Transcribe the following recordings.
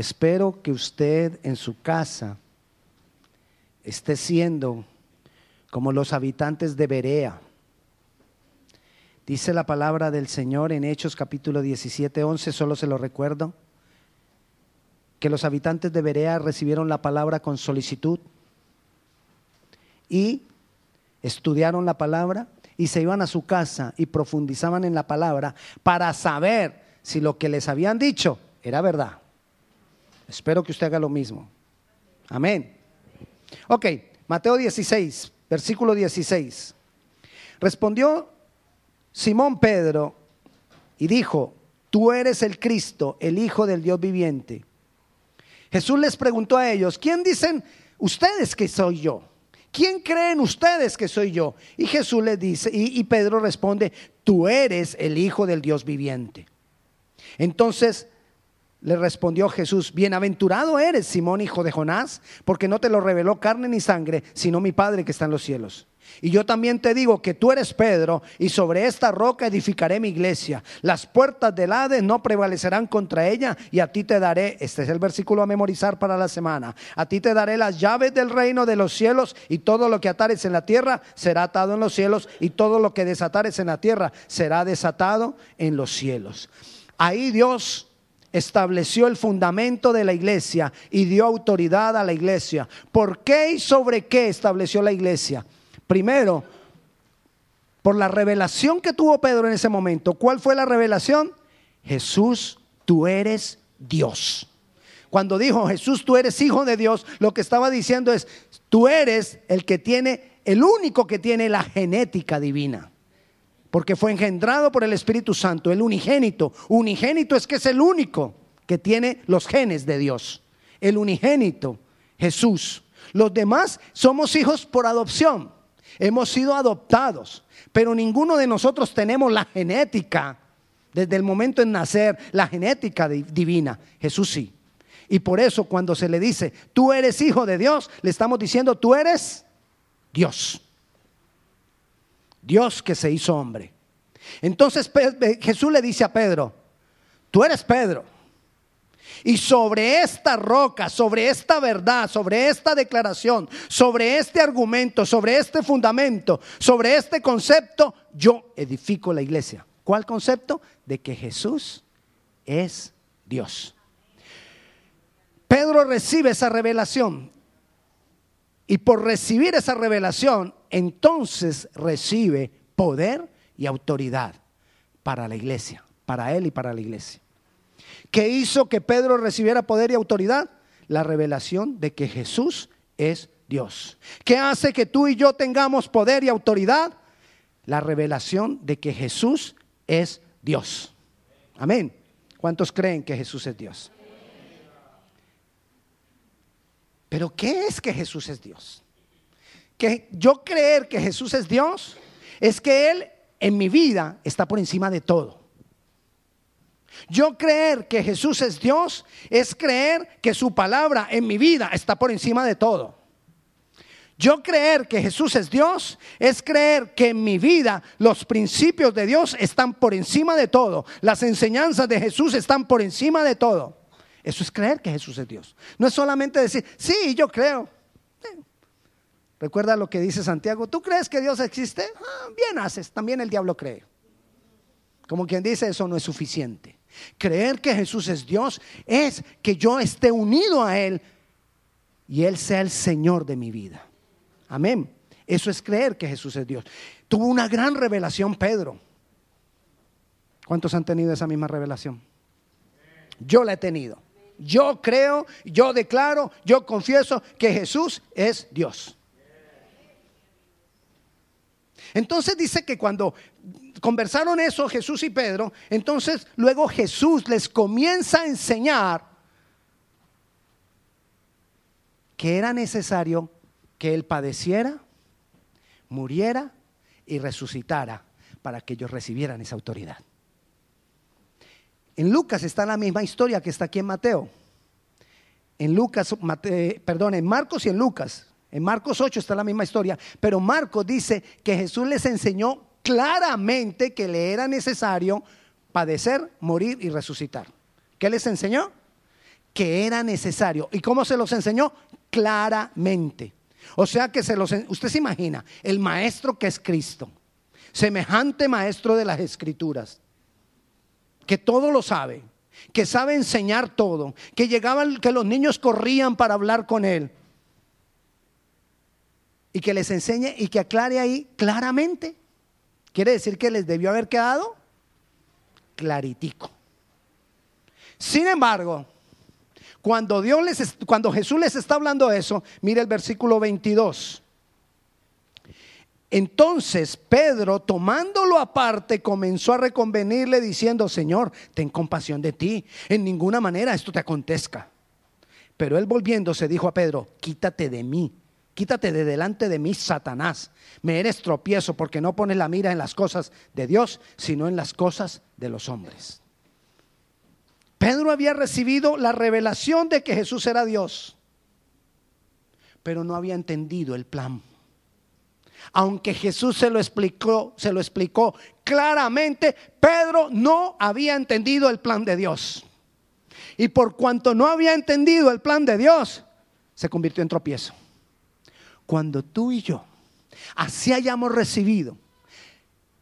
Espero que usted en su casa esté siendo como los habitantes de Berea. Dice la palabra del Señor en Hechos capítulo 17, 11, solo se lo recuerdo, que los habitantes de Berea recibieron la palabra con solicitud y estudiaron la palabra y se iban a su casa y profundizaban en la palabra para saber si lo que les habían dicho era verdad. Espero que usted haga lo mismo. Amén. Ok, Mateo 16, versículo 16. Respondió Simón Pedro y dijo, tú eres el Cristo, el Hijo del Dios viviente. Jesús les preguntó a ellos, ¿quién dicen ustedes que soy yo? ¿Quién creen ustedes que soy yo? Y Jesús les dice, y, y Pedro responde, tú eres el Hijo del Dios viviente. Entonces le respondió Jesús, bienaventurado eres, Simón, hijo de Jonás, porque no te lo reveló carne ni sangre, sino mi Padre que está en los cielos. Y yo también te digo que tú eres Pedro, y sobre esta roca edificaré mi iglesia. Las puertas del Hades no prevalecerán contra ella, y a ti te daré, este es el versículo a memorizar para la semana, a ti te daré las llaves del reino de los cielos, y todo lo que atares en la tierra será atado en los cielos, y todo lo que desatares en la tierra será desatado en los cielos. Ahí Dios estableció el fundamento de la iglesia y dio autoridad a la iglesia. ¿Por qué y sobre qué estableció la iglesia? Primero, por la revelación que tuvo Pedro en ese momento. ¿Cuál fue la revelación? Jesús, tú eres Dios. Cuando dijo Jesús, tú eres hijo de Dios, lo que estaba diciendo es, tú eres el que tiene, el único que tiene la genética divina porque fue engendrado por el Espíritu Santo, el unigénito. Unigénito es que es el único que tiene los genes de Dios. El unigénito, Jesús. Los demás somos hijos por adopción. Hemos sido adoptados, pero ninguno de nosotros tenemos la genética desde el momento en nacer, la genética divina. Jesús sí. Y por eso cuando se le dice, tú eres hijo de Dios, le estamos diciendo, tú eres Dios. Dios que se hizo hombre. Entonces Jesús le dice a Pedro, tú eres Pedro. Y sobre esta roca, sobre esta verdad, sobre esta declaración, sobre este argumento, sobre este fundamento, sobre este concepto, yo edifico la iglesia. ¿Cuál concepto? De que Jesús es Dios. Pedro recibe esa revelación y por recibir esa revelación, entonces recibe poder y autoridad para la iglesia, para él y para la iglesia. ¿Qué hizo que Pedro recibiera poder y autoridad? La revelación de que Jesús es Dios. ¿Qué hace que tú y yo tengamos poder y autoridad? La revelación de que Jesús es Dios. Amén. ¿Cuántos creen que Jesús es Dios? Pero ¿qué es que Jesús es Dios? Que yo creer que Jesús es Dios es que Él en mi vida está por encima de todo. Yo creer que Jesús es Dios es creer que su palabra en mi vida está por encima de todo. Yo creer que Jesús es Dios es creer que en mi vida los principios de Dios están por encima de todo. Las enseñanzas de Jesús están por encima de todo. Eso es creer que Jesús es Dios. No es solamente decir, sí, yo creo. Recuerda lo que dice Santiago, ¿tú crees que Dios existe? Ah, bien haces, también el diablo cree. Como quien dice, eso no es suficiente. Creer que Jesús es Dios es que yo esté unido a Él y Él sea el Señor de mi vida. Amén. Eso es creer que Jesús es Dios. Tuvo una gran revelación Pedro. ¿Cuántos han tenido esa misma revelación? Yo la he tenido. Yo creo, yo declaro, yo confieso que Jesús es Dios. Entonces dice que cuando conversaron eso Jesús y Pedro, entonces luego Jesús les comienza a enseñar que era necesario que Él padeciera, muriera y resucitara para que ellos recibieran esa autoridad. En Lucas está la misma historia que está aquí en Mateo. En Lucas, perdón, en Marcos y en Lucas. En Marcos 8 está la misma historia, pero Marcos dice que Jesús les enseñó claramente que le era necesario padecer, morir y resucitar. ¿Qué les enseñó? que era necesario. ¿Y cómo se los enseñó? Claramente. O sea que se los, usted se imagina, el maestro que es Cristo, semejante maestro de las escrituras, que todo lo sabe, que sabe enseñar todo, que llegaban, que los niños corrían para hablar con él. Y que les enseñe y que aclare ahí claramente. Quiere decir que les debió haber quedado claritico. Sin embargo, cuando, Dios les, cuando Jesús les está hablando eso, mire el versículo 22. Entonces Pedro, tomándolo aparte, comenzó a reconvenirle diciendo, Señor, ten compasión de ti, en ninguna manera esto te acontezca. Pero él volviéndose dijo a Pedro, quítate de mí, quítate de delante de mí, Satanás. Me eres tropiezo porque no pones la mira en las cosas de Dios, sino en las cosas de los hombres. Pedro había recibido la revelación de que Jesús era Dios, pero no había entendido el plan. Aunque Jesús se lo explicó, se lo explicó claramente, Pedro no había entendido el plan de Dios. Y por cuanto no había entendido el plan de Dios, se convirtió en tropiezo. Cuando tú y yo así hayamos recibido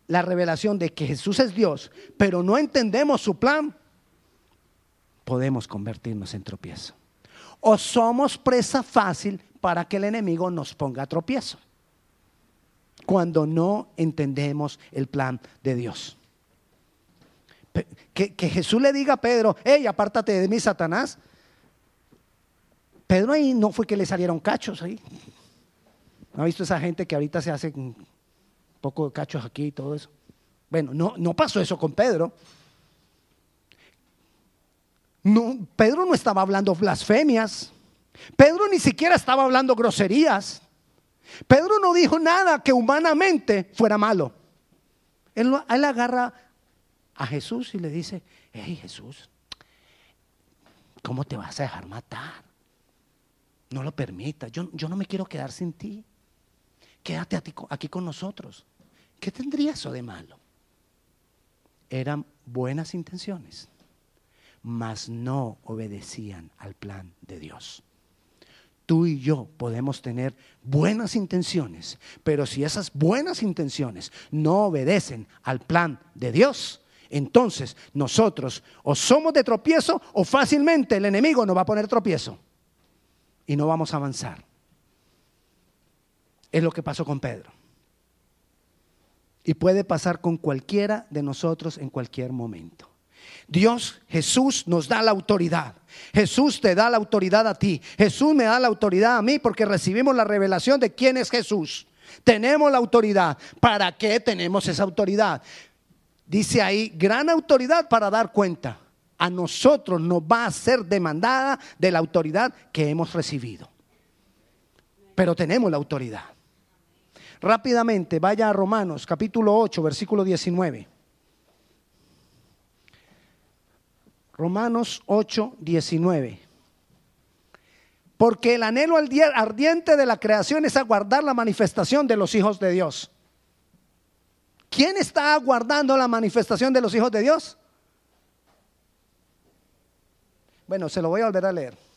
la revelación de que Jesús es Dios, pero no entendemos su plan, podemos convertirnos en tropiezo. O somos presa fácil para que el enemigo nos ponga a tropiezo. Cuando no entendemos el plan de Dios. Que, Jesús le diga a Pedro, hey, apártate de mí, Satanás. Pedro ahí no fue que le salieron cachos ahí. ¿No ha visto esa gente que ahorita se hace un poco de cachos aquí y todo eso? Bueno, no, no pasó eso con Pedro. Pedro no estaba hablando blasfemias. Pedro ni siquiera estaba hablando groserías. Pedro no dijo nada que humanamente fuera malo. Él, él agarra a Jesús y le dice, hey Jesús, ¿cómo te vas a dejar matar? No lo permitas, yo, yo no me quiero quedar sin ti. Quédate aquí con nosotros. ¿Qué tendría eso de malo? Eran buenas intenciones mas no obedecían al plan de Dios. Tú y yo podemos tener buenas intenciones, pero si esas buenas intenciones no obedecen al plan de Dios, entonces nosotros o somos de tropiezo o fácilmente el enemigo nos va a poner tropiezo y no vamos a avanzar. Es lo que pasó con Pedro. Y puede pasar con cualquiera de nosotros en cualquier momento. Dios, Jesús nos da la autoridad. Jesús te da la autoridad a ti. Jesús me da la autoridad a mí porque recibimos la revelación de quién es Jesús. Tenemos la autoridad. ¿Para qué tenemos esa autoridad? Dice ahí, gran autoridad para dar cuenta. A nosotros nos va a ser demandada de la autoridad que hemos recibido. Pero tenemos la autoridad. Rápidamente, vaya a Romanos capítulo 8, versículo 19. Romanos 8, 19. Porque el anhelo ardiente de la creación es aguardar la manifestación de los hijos de Dios. ¿Quién está aguardando la manifestación de los hijos de Dios? Bueno, se lo voy a volver a leer.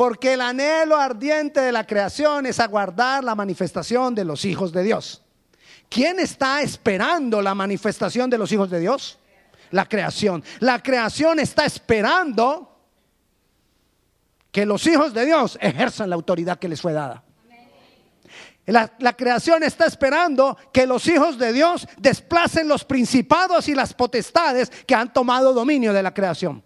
Porque el anhelo ardiente de la creación es aguardar la manifestación de los hijos de Dios. ¿Quién está esperando la manifestación de los hijos de Dios? la creación. La creación está esperando que los hijos de Dios ejerzan la autoridad que les fue dada. La, creación está esperando que los hijos de Dios desplacen los principados y las potestades que han tomado dominio de la creación.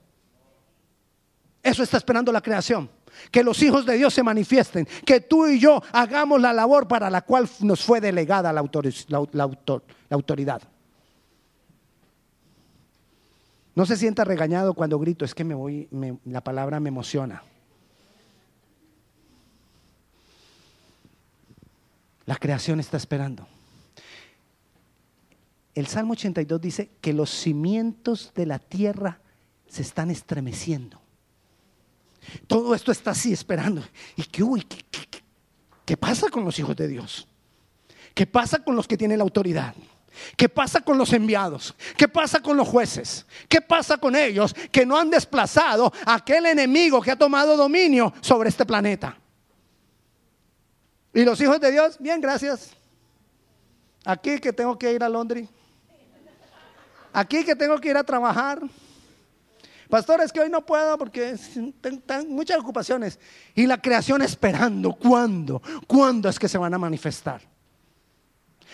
Eso está esperando la creación. Que los hijos de Dios se manifiesten. Que tú y yo hagamos la labor para la cual nos fue delegada la, autoridad. No se sienta regañado cuando grito, es que me voy, la palabra me emociona. La creación está esperando. El Salmo 82 dice que los cimientos de la tierra se están estremeciendo. Todo esto está así esperando. ¿Y qué, qué pasa con los hijos de Dios? ¿Qué pasa con los que tienen la autoridad? ¿Qué pasa con los enviados? ¿Qué pasa con los jueces? ¿Qué pasa con ellos que no han desplazado a aquel enemigo que ha tomado dominio sobre este planeta? Y los hijos de Dios, bien, gracias. Aquí que tengo que ir a Londres. Aquí que tengo que ir a trabajar. Pastor, es que hoy no puedo porque tengo muchas ocupaciones. Y la creación esperando, ¿cuándo? ¿Cuándo es que se van a manifestar?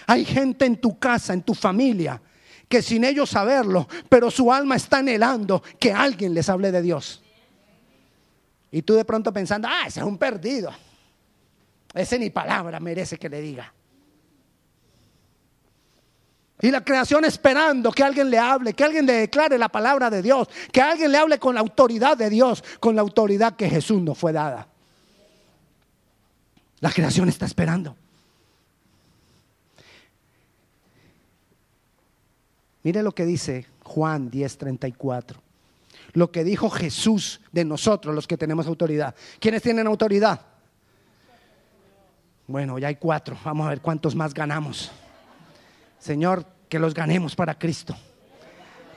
Hay gente en tu casa, en tu familia, que sin ellos saberlo, pero su alma está anhelando que alguien les hable de Dios. Y tú de pronto pensando, ah, ese es un perdido. Ese ni palabra merece que le diga. Y la creación esperando que alguien le hable, que alguien le declare la palabra de Dios, que alguien le hable con la autoridad de Dios, con la autoridad que Jesús nos fue dada. La creación está esperando. Mire lo que dice Juan 10:34. Lo que dijo Jesús de nosotros, los que tenemos autoridad. ¿Quiénes tienen autoridad? Bueno, ya hay cuatro. Vamos a ver cuántos más ganamos. Señor, que los ganemos para Cristo.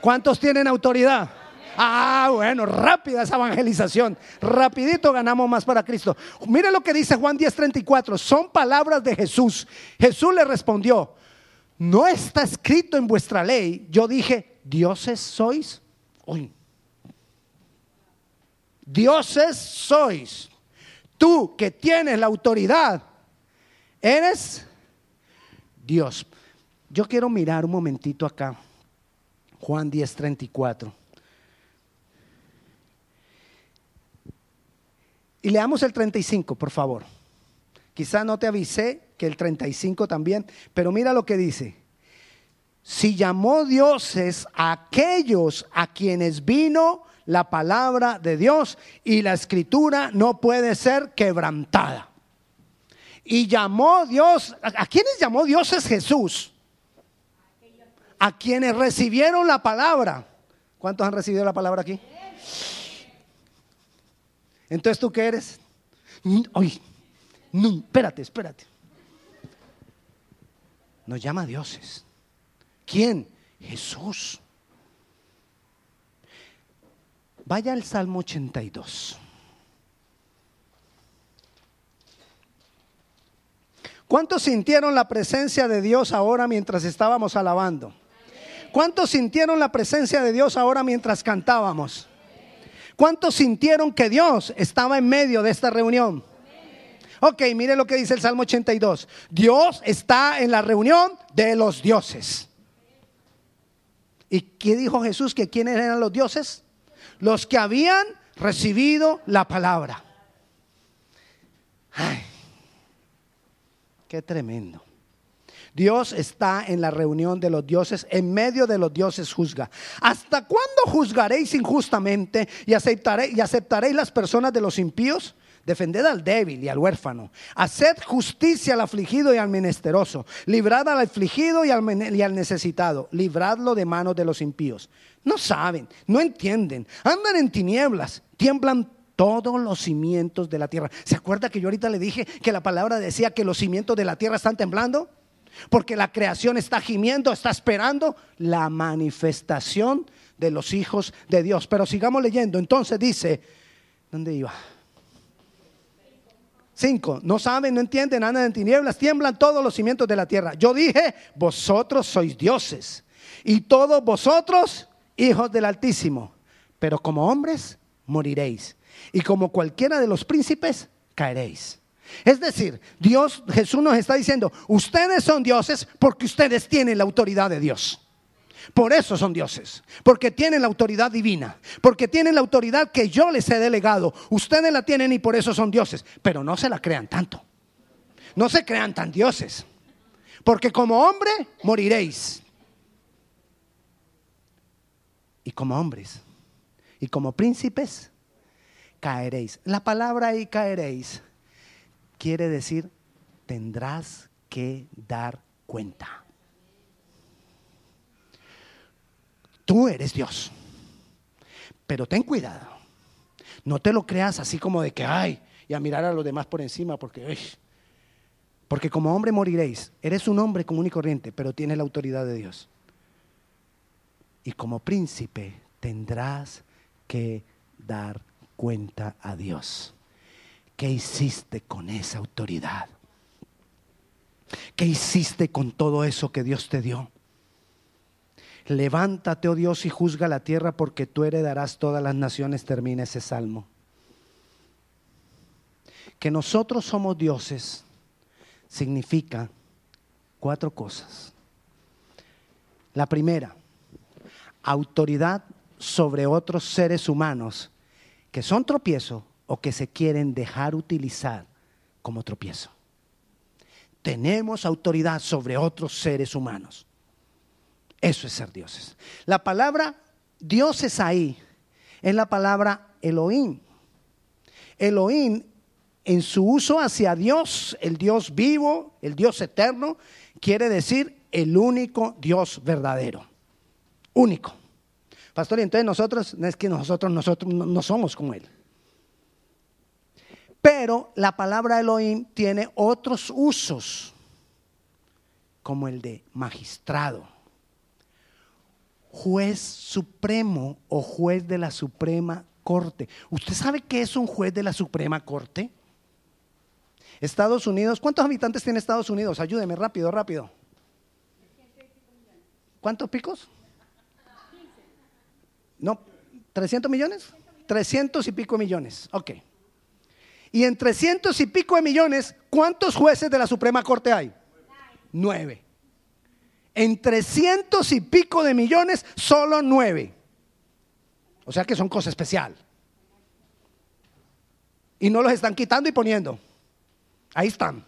¿Cuántos tienen autoridad? Ah, bueno, rápida esa evangelización. Rapidito ganamos más para Cristo. Mire lo que dice Juan 10:34. Son palabras de Jesús. Jesús le respondió, no está escrito en vuestra ley. Yo dije, dioses sois. Hoy. Dioses sois. Tú que tienes la autoridad, eres Dios. Yo quiero mirar un momentito acá. Juan 10:34. Y leamos el 35, por favor. Quizá no te avisé que el 35 también, pero mira lo que dice. Si llamó dioses a aquellos a quienes vino la palabra de Dios y la escritura no puede ser quebrantada. Y llamó Dios, ¿a quienes llamó Dios es Jesús? A quienes recibieron la palabra. ¿Cuántos han recibido la palabra aquí? Entonces, ¿tú qué eres? Oye, no, espérate, espérate. Nos llama dioses. ¿Quién? Jesús. Vaya al Salmo 82. ¿Cuántos sintieron la presencia de Dios ahora mientras estábamos alabando? ¿Cuántos sintieron la presencia de Dios ahora mientras cantábamos? ¿Cuántos sintieron que Dios estaba en medio de esta reunión? Ok, mire lo que dice el Salmo 82. Dios está en la reunión de los dioses. ¿Y qué dijo Jesús? Que quiénes eran los dioses? Los que habían recibido la palabra. Ay, qué tremendo. Dios está en la reunión de los dioses, en medio de los dioses juzga. ¿Hasta cuándo juzgaréis injustamente y aceptaréis, y aceptaréis las personas de los impíos? Defended al débil y al huérfano. Haced justicia al afligido y al menesteroso. Librad al afligido y al, y al, necesitado. Libradlo de manos de los impíos. No saben, no entienden. Andan en tinieblas. Tiemblan todos los cimientos de la tierra. ¿Se acuerda que yo ahorita le dije que la palabra decía que los cimientos de la tierra están temblando? Porque la creación está gimiendo, está esperando la manifestación de los hijos de Dios. Pero sigamos leyendo. Entonces dice, ¿dónde iba? Cinco, no saben, no entienden, andan en tinieblas, tiemblan todos los cimientos de la tierra. Yo dije, vosotros sois dioses y todos vosotros hijos del Altísimo, pero como hombres moriréis y como cualquiera de los príncipes caeréis. Es decir, Dios, Jesús nos está diciendo, ustedes son dioses porque ustedes tienen la autoridad de Dios. Por eso son dioses, porque tienen la autoridad divina, porque tienen la autoridad que yo les he delegado. Ustedes la tienen y por eso son dioses, pero no se la crean tanto. No se crean tan dioses, porque como hombre moriréis. Y como hombres, y como príncipes, caeréis. La palabra ahí caeréis quiere decir tendrás que dar cuenta. Tú eres Dios. Pero ten cuidado. No te lo creas así como de que, ay, y a mirar a los demás por encima, porque, Porque como hombre moriréis. Eres un hombre común y corriente, pero tienes la autoridad de Dios. Y como príncipe tendrás que dar cuenta a Dios. ¿Qué hiciste con esa autoridad? ¿Qué hiciste con todo eso que Dios te dio? Levántate, oh Dios, y juzga la tierra porque tú heredarás todas las naciones, termina ese salmo. Que nosotros somos dioses significa cuatro cosas. La primera, autoridad sobre otros seres humanos que son tropiezo o que se quieren dejar utilizar como tropiezo. Tenemos autoridad sobre otros seres humanos. Eso es ser dioses. La palabra dioses ahí es la palabra Elohim. Elohim en su uso hacia Dios, el Dios vivo, el Dios eterno, quiere decir el único Dios verdadero. Único. Pastor, y entonces nosotros, no es que nosotros, nosotros no, no somos como Él. Pero la palabra Elohim tiene otros usos, como el de magistrado juez supremo o juez de la Suprema Corte. ¿Usted sabe qué es un juez de la Suprema Corte? Estados Unidos, ¿cuántos habitantes tiene Estados Unidos? Ayúdeme rápido, rápido. ¿Cuántos picos? No, ¿300 millones? 300 y pico millones, ok. Y en 300 y pico de millones, ¿cuántos jueces de la Suprema Corte hay? Nueve en 300 y pico de millones, solo nueve. O sea que son cosas especial. Y no los están quitando y poniendo. Ahí están.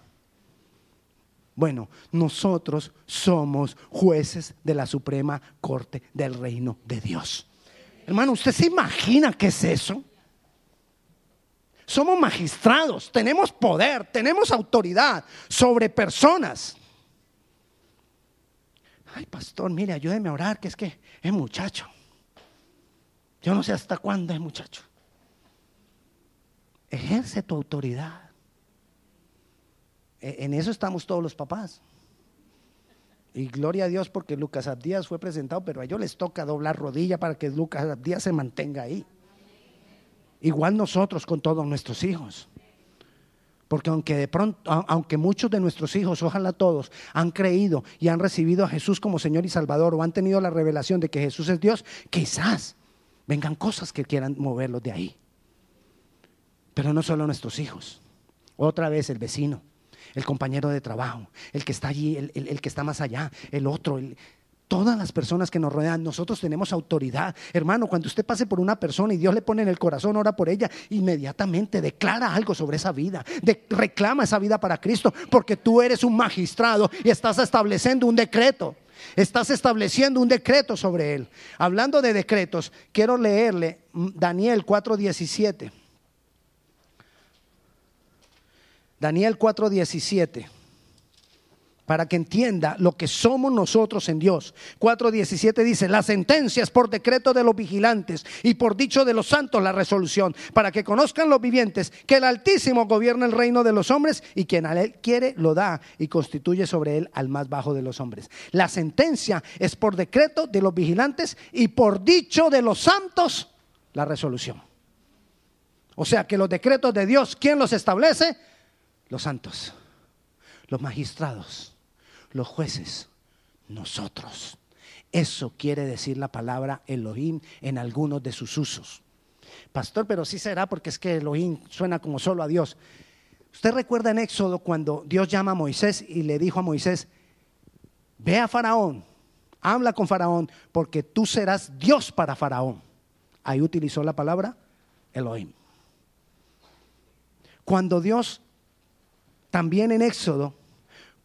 Bueno, nosotros somos jueces de la Suprema Corte del Reino de Dios. Hermano, ¿usted se imagina qué es eso? Somos magistrados, tenemos poder, tenemos autoridad sobre personas. Ay, pastor, mire, ayúdeme a orar, que es que es muchacho. Yo no sé hasta cuándo es muchacho. Ejerce tu autoridad. E, en eso estamos todos los papás. Y gloria a Dios porque Lucas Abdías fue presentado, pero a ellos les toca doblar rodilla para que Lucas Abdías se mantenga ahí. Igual nosotros con todos nuestros hijos. Porque aunque de pronto, aunque muchos de nuestros hijos, ojalá todos, han creído y han recibido a Jesús como Señor y Salvador o han tenido la revelación de que Jesús es Dios, quizás vengan cosas que quieran moverlos de ahí. Pero no solo nuestros hijos, otra vez el vecino, el compañero de trabajo, el que está allí, el, el que está más allá, el otro, el, Todas las personas que nos rodean, nosotros tenemos autoridad. Hermano, cuando usted pase por una persona y Dios le pone en el corazón, ora por ella, inmediatamente declara algo sobre esa vida. reclama esa vida para Cristo, porque tú eres un magistrado y estás estableciendo un decreto. Estás estableciendo un decreto sobre él. Hablando de decretos, quiero leerle Daniel 4:17. Daniel 4:17 para que entienda lo que somos nosotros en Dios. 4.17 dice, la sentencia es por decreto de los vigilantes y por dicho de los santos la resolución, para que conozcan los vivientes que el Altísimo gobierna el reino de los hombres y quien a él quiere lo da y constituye sobre él al más bajo de los hombres. La sentencia es por decreto de los vigilantes y por dicho de los santos la resolución. O sea que los decretos de Dios, ¿quién los establece? Los santos, los magistrados los jueces, nosotros. Eso quiere decir la palabra Elohim en algunos de sus usos. Pastor, pero sí será porque es que Elohim suena como solo a Dios. Usted recuerda en Éxodo cuando Dios llama a Moisés y le dijo a Moisés, ve a Faraón, habla con Faraón, porque tú serás Dios para Faraón. Ahí utilizó la palabra Elohim. Cuando Dios, también en Éxodo,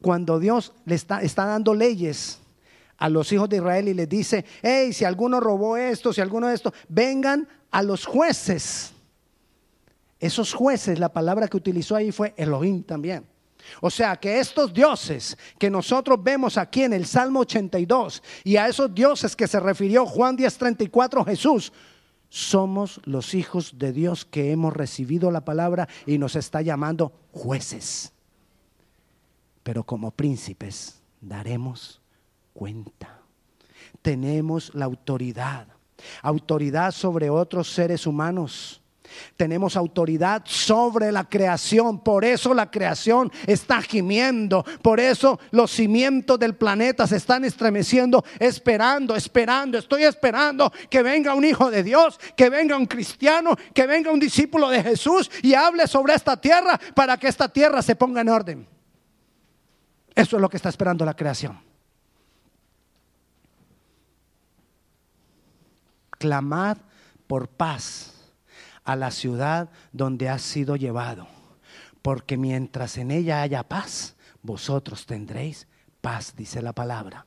cuando Dios le está, está dando leyes a los hijos de Israel y les dice, hey, si alguno robó esto, si alguno de esto, vengan a los jueces. Esos jueces, la palabra que utilizó ahí fue Elohim también. O sea que estos dioses que nosotros vemos aquí en el Salmo 82 y a esos dioses que se refirió Juan 10:34 Jesús, somos los hijos de Dios que hemos recibido la palabra y nos está llamando jueces pero como príncipes daremos cuenta. Tenemos la autoridad, autoridad sobre otros seres humanos tenemos autoridad sobre la creación. Por eso la creación está gimiendo. Por eso los cimientos del planeta se están estremeciendo, esperando, esperando. Estoy esperando que venga un hijo de Dios, que venga un cristiano, que venga un discípulo de Jesús y hable sobre esta tierra para que esta tierra se ponga en orden. Eso es lo que está esperando la creación. Clamad por paz a la ciudad donde has sido llevado, porque mientras en ella haya paz, vosotros tendréis paz, dice la palabra.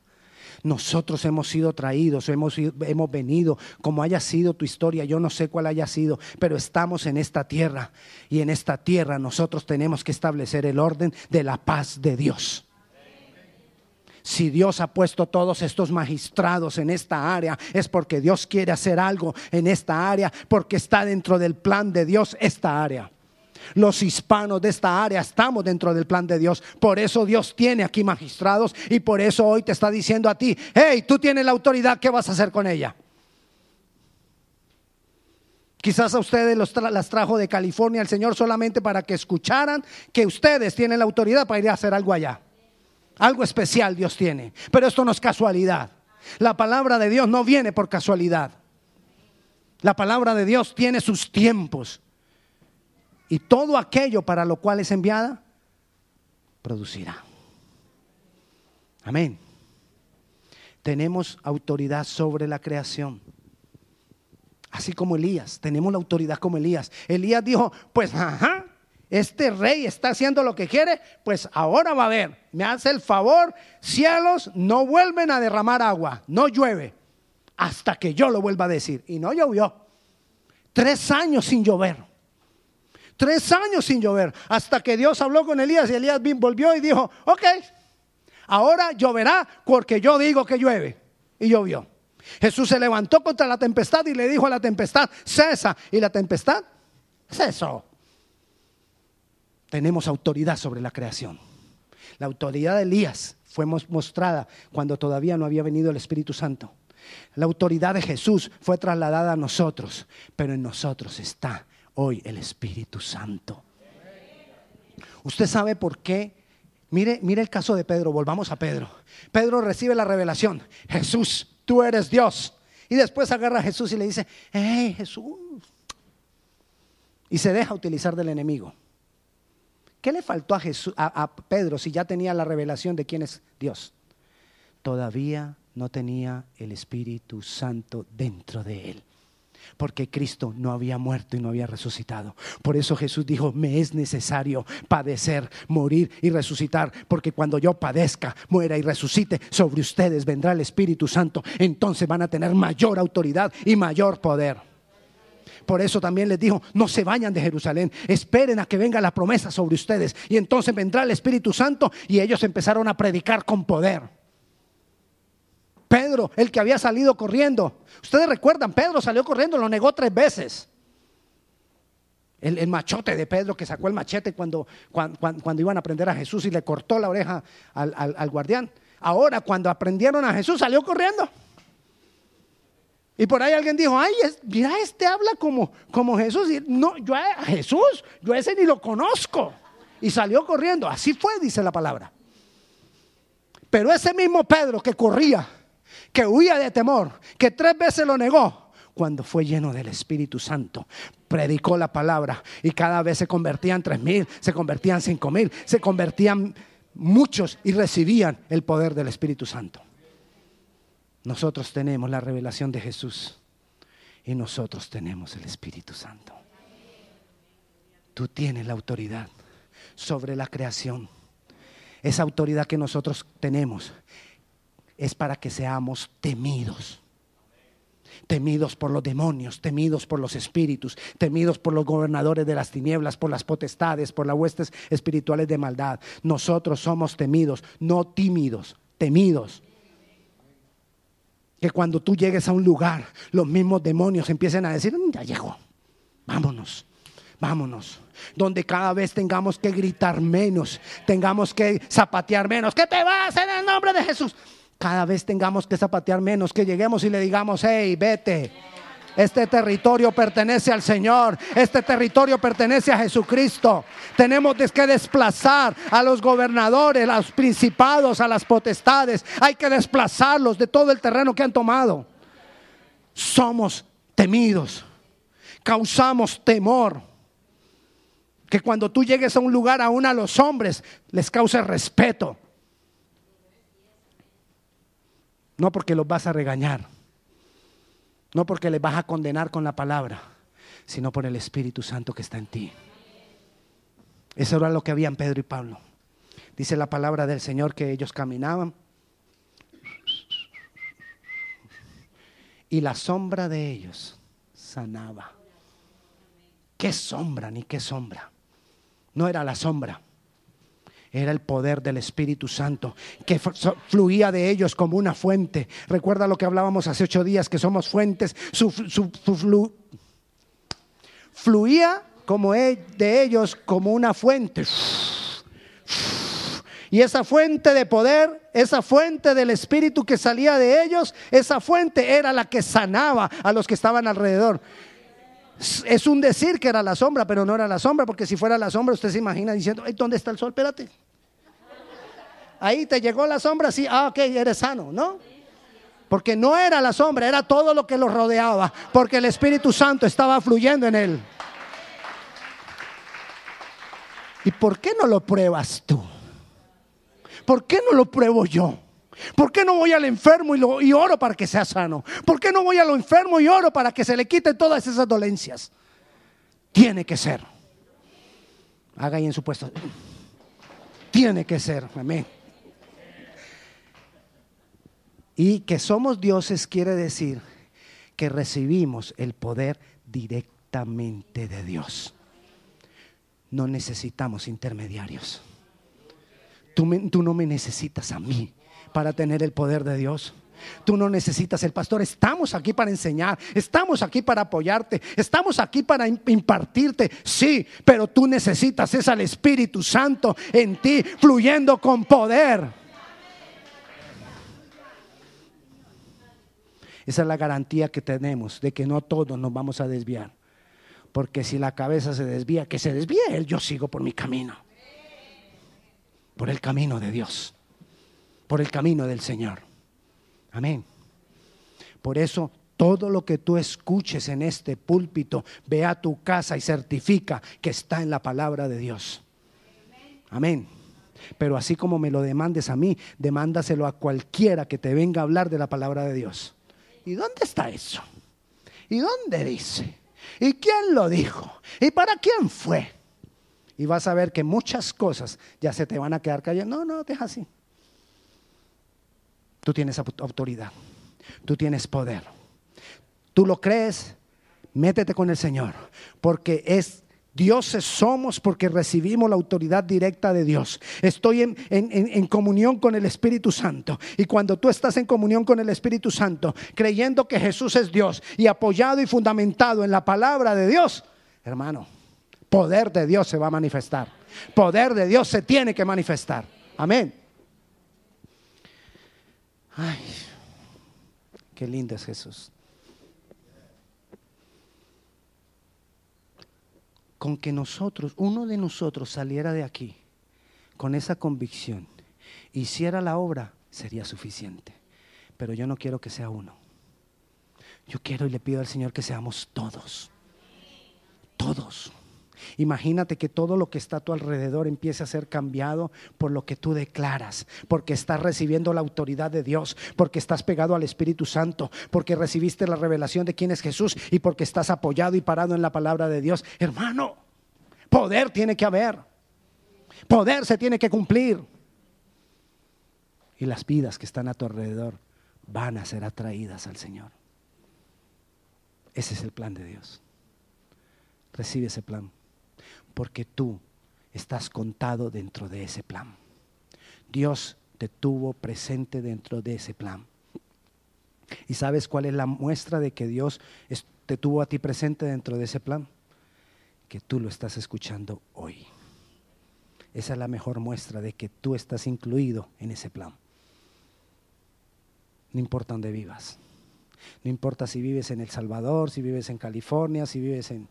Nosotros hemos sido traídos, hemos, hemos venido, como haya sido tu historia, yo no sé cuál haya sido, pero estamos en esta tierra y en esta tierra nosotros tenemos que establecer el orden de la paz de Dios si Dios ha puesto todos estos magistrados en esta área, es porque Dios quiere hacer algo en esta área, porque está dentro del plan de Dios esta área. Los hispanos de esta área estamos dentro del plan de Dios. Por eso Dios tiene aquí magistrados y por eso hoy te está diciendo a ti, hey, tú tienes la autoridad, ¿qué vas a hacer con ella? Quizás a ustedes los las trajo de California el Señor solamente para que escucharan que ustedes tienen la autoridad para ir a hacer algo allá. Algo especial Dios tiene. Pero esto no es casualidad. La palabra de Dios no viene por casualidad. La palabra de Dios tiene sus tiempos. Y todo aquello para lo cual es enviada, producirá. Amén. Tenemos autoridad sobre la creación. Así como Elías, tenemos la autoridad como Elías. Elías dijo, pues, ajá, este rey está haciendo lo que quiere, pues ahora va a ver, me hace el favor, cielos no vuelven a derramar agua, no llueve, hasta que yo lo vuelva a decir. Y no llovió. Tres años sin llover. Tres años sin llover, hasta que Dios habló con Elías y Elías volvió y dijo, ok, ahora lloverá porque yo digo que llueve. Y llovió. Jesús se levantó contra la tempestad y le dijo a la tempestad, cesa. Y la tempestad cesó tenemos autoridad sobre la creación. La autoridad de Elías fue mostrada cuando todavía no había venido el Espíritu Santo. La autoridad de Jesús fue trasladada a nosotros, pero en nosotros está hoy el Espíritu Santo. Usted sabe por qué. Mire, mire el caso de Pedro, volvamos a Pedro. Pedro recibe la revelación, Jesús, tú eres Dios. Y después agarra a Jesús y le dice, hey Jesús. Y se deja utilizar del enemigo. ¿Qué le faltó a, Jesús, a, Pedro si ya tenía la revelación de quién es Dios? Todavía no tenía el Espíritu Santo dentro de él porque Cristo no había muerto y no había resucitado. Por eso Jesús dijo, me es necesario padecer, morir y resucitar, porque cuando yo padezca, muera y resucite, sobre ustedes vendrá el Espíritu Santo. Entonces van a tener mayor autoridad y mayor poder. Por eso también les dijo, no se vayan de Jerusalén, esperen a que venga la promesa sobre ustedes. Y entonces vendrá el Espíritu Santo y ellos empezaron a predicar con poder. Pedro, el que había salido corriendo. Ustedes recuerdan, Pedro salió corriendo, lo negó tres veces. El, machote de Pedro que sacó el machete cuando, cuando, iban a aprender a Jesús y le cortó la oreja al, al guardián. Ahora, cuando aprendieron a Jesús, salió corriendo. Y por ahí alguien dijo, ay, mira, este habla como, como Jesús. Y no, yo a Jesús, yo ese ni lo conozco. Y salió corriendo. Así fue, dice la palabra. Pero ese mismo Pedro que corría, que huía de temor, que tres veces lo negó, cuando fue lleno del Espíritu Santo, predicó la palabra y cada vez se convertían tres mil, se convertían cinco mil, se convertían muchos y recibían el poder del Espíritu Santo. Nosotros tenemos la revelación de Jesús y nosotros tenemos el Espíritu Santo. Tú tienes la autoridad sobre la creación. Esa autoridad que nosotros tenemos es para que seamos temidos. Temidos por los demonios, temidos por los espíritus, temidos por los gobernadores de las tinieblas, por las potestades, por las huestes espirituales de maldad. Nosotros somos temidos, no tímidos, temidos que cuando tú llegues a un lugar, los mismos demonios empiecen a decir, mm, ya llegó, vámonos. vámonos. Donde cada vez tengamos que gritar menos, tengamos que zapatear menos. ¿Qué te vas en el nombre de Jesús? Cada vez tengamos que zapatear menos, que lleguemos y le digamos, hey, vete. Este territorio pertenece al Señor. Este territorio pertenece a Jesucristo. Tenemos que desplazar a los gobernadores, a los principados, a las potestades. Hay que desplazarlos de todo el terreno que han tomado. Somos temidos. Causamos temor. Que cuando tú llegues a un lugar, aún a los hombres, les cause respeto. No porque los vas a regañar no porque les vas a condenar con la palabra, sino por el Espíritu Santo que está en ti. Eso era lo que habían Pedro y Pablo. Dice la palabra del Señor que ellos caminaban y la sombra de ellos sanaba. ¿Qué sombra ni qué sombra? No era la sombra era el poder del Espíritu Santo que fluía de ellos como una fuente. Recuerda lo que hablábamos hace ocho días, que somos fuentes. fluía como e, de ellos como una fuente. Y esa fuente de poder, esa fuente del Espíritu que salía de ellos, esa fuente era la que sanaba a los que estaban alrededor. Es un decir que era la sombra, pero no era la sombra, porque si fuera la sombra, usted se imagina diciendo, ¿dónde está el sol? Espérate. Ahí te llegó la sombra, sí, ah, ok, eres sano, ¿no? Porque no era la sombra, era todo lo que lo rodeaba, porque el Espíritu Santo estaba fluyendo en él. ¿Y por qué no lo pruebas tú? ¿Por qué no lo pruebo yo? ¿Por qué no voy al enfermo y, y oro para que sea sano? ¿Por qué no voy a lo enfermo y oro para que se le quiten todas esas dolencias? Tiene que ser. Haga ahí en su puesto. Tiene que ser. Amén. Y que somos dioses quiere decir que recibimos el poder directamente de Dios. No necesitamos intermediarios. Tú, no me necesitas a mí para tener el poder de Dios. Tú no necesitas el pastor. Estamos aquí para enseñar. Estamos aquí para apoyarte. Estamos aquí para impartirte. Sí, pero tú necesitas es al Espíritu Santo en ti, fluyendo con poder. Esa es la garantía que tenemos de que no todos nos vamos a desviar. Porque si la cabeza se desvía, que se desvíe él, yo sigo por mi camino. Por el camino de Dios. Por el camino del Señor. Amén. Por eso todo lo que tú escuches en este púlpito, ve a tu casa y certifica que está en la palabra de Dios. Amén. Pero así como me lo demandes a mí, demándaselo a cualquiera que te venga a hablar de la palabra de Dios. ¿Y dónde está eso? ¿Y dónde dice? ¿Y quién lo dijo? ¿Y para quién fue? Y vas a ver que muchas cosas ya se te van a quedar cayendo. No, no, deja así. Tú tienes autoridad. Tú tienes poder. Tú lo crees, métete con el Señor. Porque es Dioses somos porque recibimos la autoridad directa de Dios. Estoy en, comunión con el Espíritu Santo. Y cuando tú estás en comunión con el Espíritu Santo, creyendo que Jesús es Dios y apoyado y fundamentado en la palabra de Dios, hermano, poder de Dios se va a manifestar. Poder de Dios se tiene que manifestar. Amén. Ay, qué lindo es Jesús. Con que nosotros, uno de nosotros saliera de aquí con esa convicción, hiciera la obra, sería suficiente. Pero yo no quiero que sea uno. Yo quiero y le pido al Señor que seamos todos. Todos. Imagínate que todo lo que está a tu alrededor empiece a ser cambiado por lo que tú declaras, porque estás recibiendo la autoridad de Dios, porque estás pegado al Espíritu Santo, porque recibiste la revelación de quién es Jesús y porque estás apoyado y parado en la palabra de Dios. Hermano, poder tiene que haber, poder se tiene que cumplir. Y las vidas que están a tu alrededor van a ser atraídas al Señor. Ese es el plan de Dios. Recibe ese plan porque tú estás contado dentro de ese plan. Dios te tuvo presente dentro de ese plan. ¿Y sabes cuál es la muestra de que Dios te tuvo a ti presente dentro de ese plan? que tú lo estás escuchando hoy. Esa es la mejor muestra de que tú estás incluido en ese plan. No importa dónde vivas. No importa si vives en El Salvador, si vives en California, si vives en...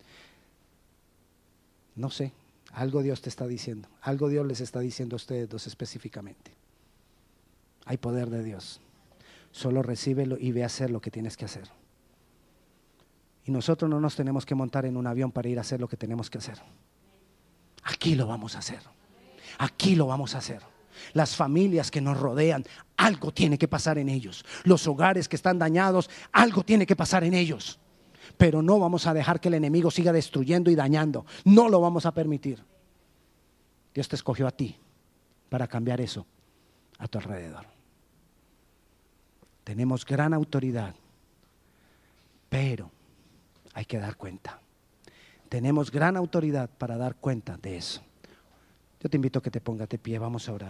No sé, algo Dios te está diciendo. Algo Dios les está diciendo a ustedes dos específicamente. Hay poder de Dios. Solo recíbelo y ve a hacer lo que tienes que hacer. Y nosotros no nos tenemos que montar en un avión para ir a hacer lo que tenemos que hacer. Aquí lo vamos a hacer. Aquí lo vamos a hacer. Las familias que nos rodean, algo tiene que pasar en ellos. Los hogares que están dañados, algo tiene que pasar en ellos. Pero no vamos a dejar que el enemigo siga destruyendo y dañando. No lo vamos a permitir. Dios te escogió a ti para cambiar eso a tu alrededor. Tenemos gran autoridad, pero hay que dar cuenta. Tenemos gran autoridad para dar cuenta de eso. Yo te invito a que te pongas de pie, vamos a orar.